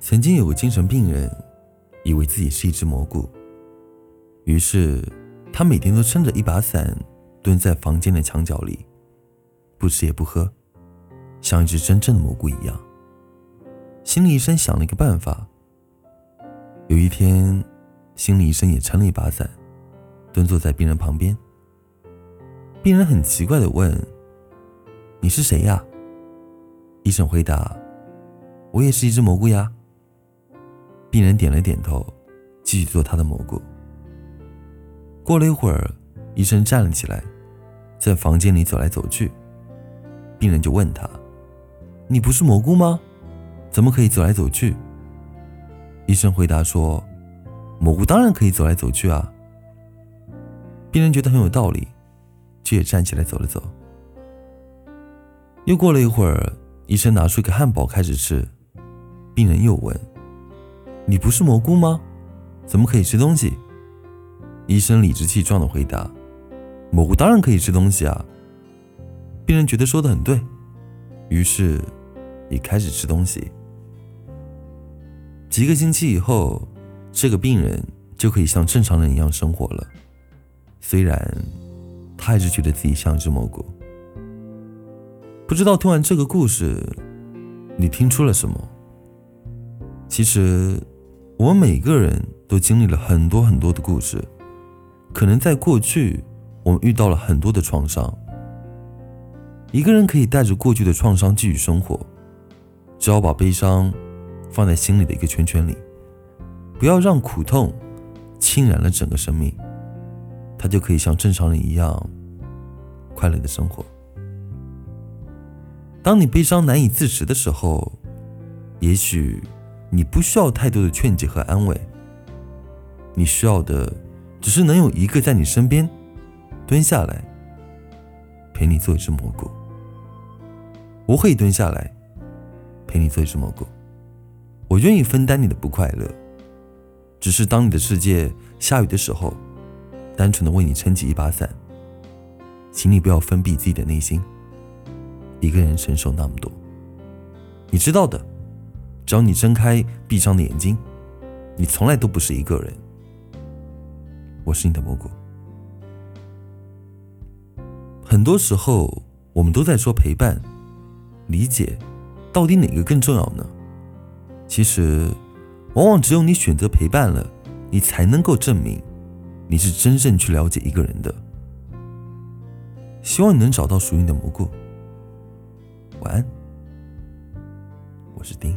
曾经有个精神病人，以为自己是一只蘑菇，于是他每天都撑着一把伞，蹲在房间的墙角里，不吃也不喝，像一只真正的蘑菇一样。心理医生想了一个办法。有一天，心理医生也撑了一把伞，蹲坐在病人旁边。病人很奇怪的问：“你是谁呀？”医生回答：“我也是一只蘑菇呀。”病人点了点头，继续做他的蘑菇。过了一会儿，医生站了起来，在房间里走来走去。病人就问他：“你不是蘑菇吗？怎么可以走来走去？”医生回答说：“蘑菇当然可以走来走去啊。”病人觉得很有道理，就也站起来走了走。又过了一会儿，医生拿出一个汉堡开始吃。病人又问：“你不是蘑菇吗？怎么可以吃东西？”医生理直气壮的回答：“蘑菇当然可以吃东西啊。”病人觉得说的很对，于是也开始吃东西。几个星期以后，这个病人就可以像正常人一样生活了。虽然他还是觉得自己像只蘑菇。不知道听完这个故事，你听出了什么？其实，我们每个人都经历了很多很多的故事。可能在过去，我们遇到了很多的创伤。一个人可以带着过去的创伤继续生活，只要把悲伤。放在心里的一个圈圈里，不要让苦痛侵染了整个生命，他就可以像正常人一样快乐的生活。当你悲伤难以自持的时候，也许你不需要太多的劝解和安慰，你需要的只是能有一个在你身边蹲下来陪你做一只蘑菇。我会蹲下来陪你做一只蘑菇。我愿意分担你的不快乐，只是当你的世界下雨的时候，单纯的为你撑起一把伞。请你不要封闭自己的内心，一个人承受那么多。你知道的，只要你睁开闭上的眼睛，你从来都不是一个人。我是你的蘑菇。很多时候，我们都在说陪伴、理解，到底哪个更重要呢？其实，往往只有你选择陪伴了，你才能够证明你是真正去了解一个人的。希望你能找到属于你的蘑菇。晚安，我是丁。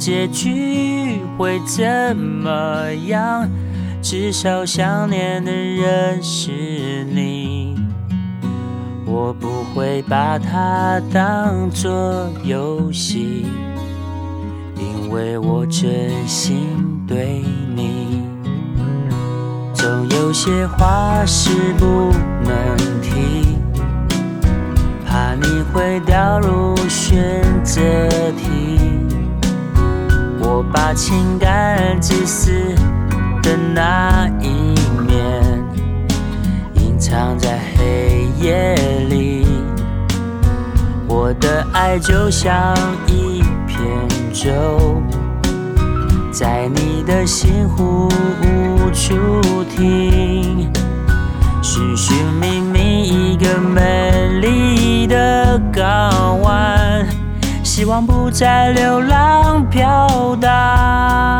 结局会怎么样，至少想念的人是你。我不会把它当作游戏，因为我真心对你。总有些话是不能提。怕你会掉入选择题，我把情感自私的那一面隐藏在黑夜里。我的爱就像一片舟，在你的心湖无处不再流浪飘荡。